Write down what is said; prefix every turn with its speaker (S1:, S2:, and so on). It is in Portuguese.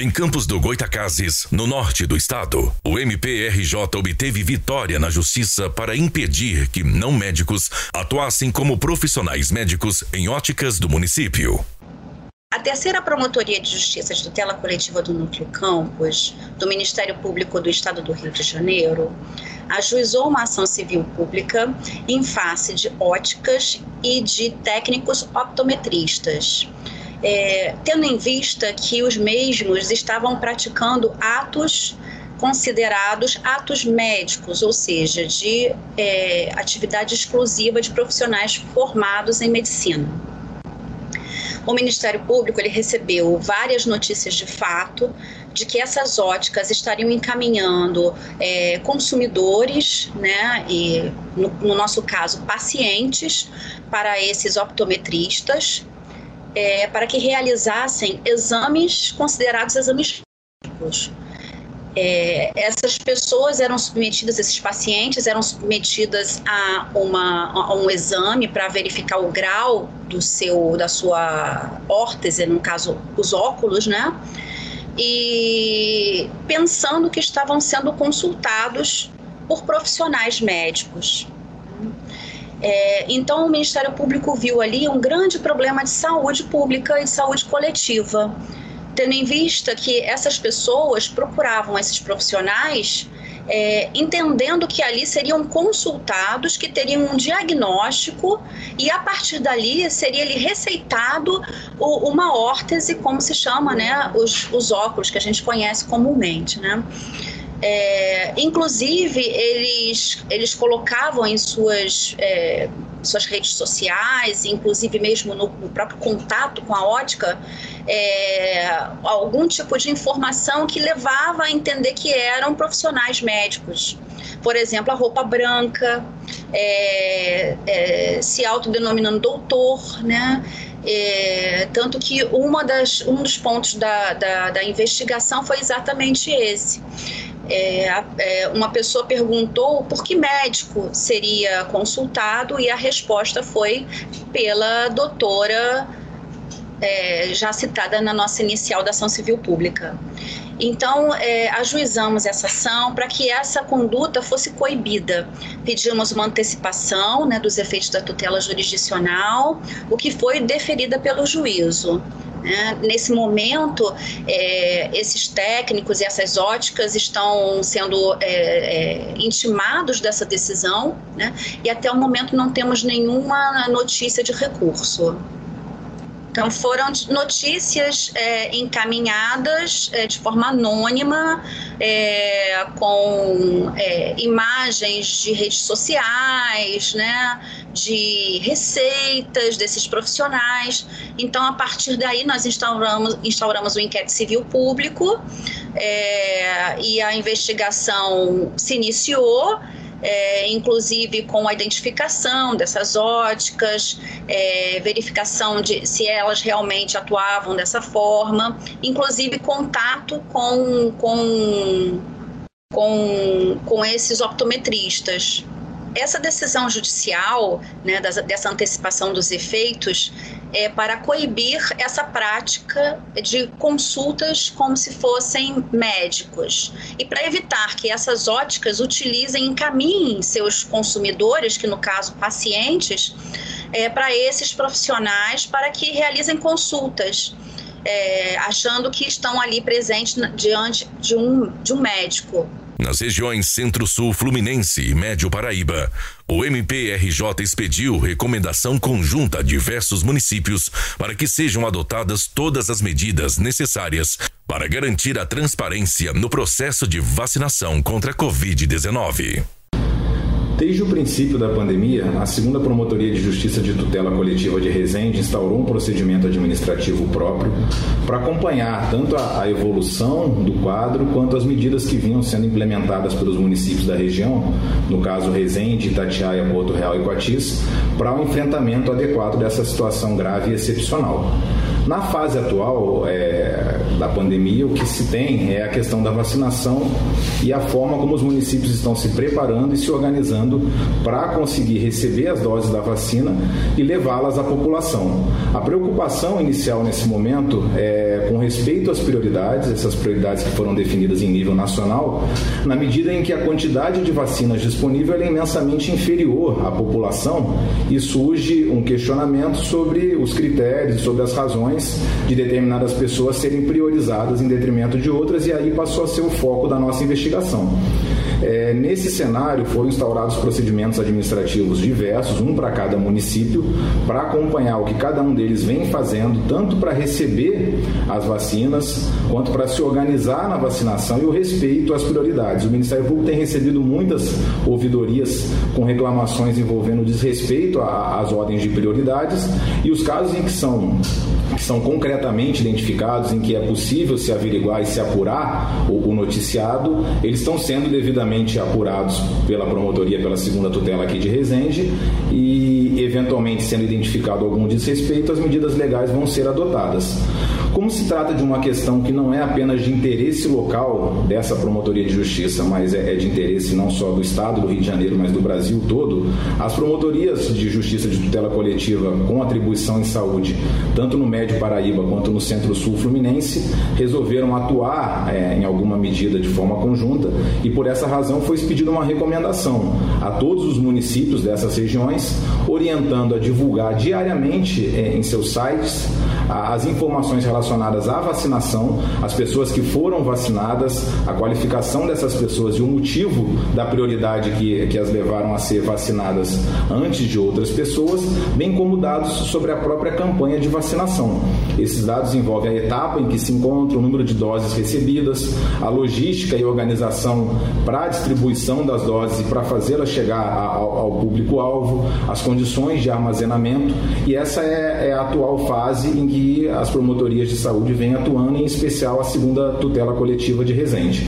S1: Em Campos do Goitacazes, no norte do estado, o MPRJ obteve vitória na justiça para impedir que não médicos atuassem como profissionais médicos em óticas do município.
S2: A terceira Promotoria de Justiça de Tutela Coletiva do Núcleo Campos, do Ministério Público do Estado do Rio de Janeiro, ajuizou uma ação civil pública em face de óticas e de técnicos optometristas é, tendo em vista que os mesmos estavam praticando atos considerados atos médicos, ou seja, de é, atividade exclusiva de profissionais formados em medicina. O Ministério Público ele recebeu várias notícias de fato de que essas óticas estariam encaminhando é, consumidores, né, e no, no nosso caso pacientes, para esses optometristas é, para que realizassem exames considerados exames clínicos. É, essas pessoas eram submetidas, esses pacientes eram submetidas a, uma, a um exame para verificar o grau do seu, da sua órtese, no caso, os óculos, né? E pensando que estavam sendo consultados por profissionais médicos. É, então, o Ministério Público viu ali um grande problema de saúde pública e saúde coletiva, tendo em vista que essas pessoas procuravam esses profissionais é, entendendo que ali seriam consultados, que teriam um diagnóstico e a partir dali seria lhe receitado o, uma órtese, como se chama, né, os, os óculos que a gente conhece comumente, né. É, inclusive, eles, eles colocavam em suas, é, suas redes sociais, inclusive mesmo no, no, próprio contato com a ótica, é, algum tipo de informação que levava a entender que eram profissionais médicos. Por exemplo, a roupa branca, é, é, se autodenominando doutor, né? É, tanto que uma das, um dos pontos da, da, da investigação foi exatamente esse é, é, uma pessoa perguntou por que médico seria consultado e a resposta foi pela doutora é, já citada na nossa inicial da ação civil pública. Então, é, ajuizamos essa ação para que essa conduta fosse coibida. Pedimos uma antecipação né, dos efeitos da tutela jurisdicional, o que foi deferida pelo juízo. Né? Nesse momento, é, esses técnicos e essas óticas estão sendo é, é, intimados dessa decisão, né? e até o momento não temos nenhuma notícia de recurso. Então, foram notícias é, encaminhadas é, de forma anônima, é, com é, imagens de redes sociais, né, de receitas desses profissionais. Então, a partir daí, nós instauramos, instauramos o inquérito civil público é, e a investigação se iniciou é, inclusive com a identificação dessas óticas, é, verificação de se elas realmente atuavam dessa forma, inclusive contato com, com, com, com esses optometristas. Essa decisão judicial, né, dessa antecipação dos efeitos, é, para coibir essa prática de consultas como se fossem médicos e para evitar que essas óticas utilizem, encaminhem seus consumidores, que no caso pacientes, é, para esses profissionais para que realizem consultas. É, achando que estão ali presentes diante de um, de um médico.
S1: Nas regiões Centro-Sul Fluminense e Médio Paraíba, o MPRJ expediu recomendação conjunta a diversos municípios para que sejam adotadas todas as medidas necessárias para garantir a transparência no processo de vacinação contra a Covid-19.
S3: Desde o princípio da pandemia, a segunda Promotoria de Justiça de Tutela Coletiva de Resende instaurou um procedimento administrativo próprio para acompanhar tanto a, a, evolução do quadro quanto as medidas que vinham sendo implementadas pelos municípios da região, no caso Resende, Itatiaia, Porto Real e Coatis, para o um enfrentamento adequado dessa situação grave e excepcional. Na fase atual é, da pandemia, o que se tem é a questão da vacinação e a forma como os municípios estão se preparando e se organizando para conseguir receber as doses da vacina e levá-las à população. A preocupação inicial nesse momento é com respeito às prioridades, essas prioridades que foram definidas em nível nacional, na medida em que a quantidade de vacinas disponível é imensamente inferior à população e surge um questionamento sobre os critérios, sobre as razões de determinadas pessoas serem priorizadas em detrimento de outras, e aí passou a ser o foco da nossa investigação. É, nesse cenário, foram instaurados procedimentos administrativos diversos, um para cada município, para acompanhar o que cada um deles vem fazendo, tanto para receber as vacinas, quanto para se organizar na vacinação e o respeito às prioridades. O Ministério Público tem recebido muitas ouvidorias com reclamações envolvendo desrespeito às ordens de prioridades e os casos em que são, são concretamente identificados, em que é possível se averiguar e se apurar o, o noticiado, eles estão sendo devidamente apurados pela promotoria, pela segunda tutela aqui de Resende e, eventualmente, sendo identificado algum desrespeito, as medidas legais vão ser adotadas. Como se trata de uma questão que não é apenas de interesse local dessa promotoria de justiça, mas é, é de interesse não só do Estado do Rio de Janeiro, mas do Brasil todo, as promotorias de justiça de tutela coletiva com atribuição em saúde, tanto no Médio Paraíba quanto no Centro-Sul Fluminense, resolveram atuar é, em alguma medida de forma conjunta e por essa razão foi expedida uma recomendação a todos os municípios dessas regiões, orientando a divulgar diariamente é, em seus sites as informações relacionadas à vacinação, as pessoas que foram vacinadas, a qualificação dessas pessoas e o motivo da prioridade que, que as levaram a ser vacinadas antes de outras pessoas, bem como dados sobre a própria campanha de vacinação. Esses dados envolvem a etapa em que se encontra, o número de doses recebidas, a logística e organização para a distribuição das doses e para fazê-las chegar ao, ao público-alvo, as condições de armazenamento, e essa é, é a atual fase em que as promotorias de saúde vêm atuando, em especial a segunda tutela coletiva de Resende.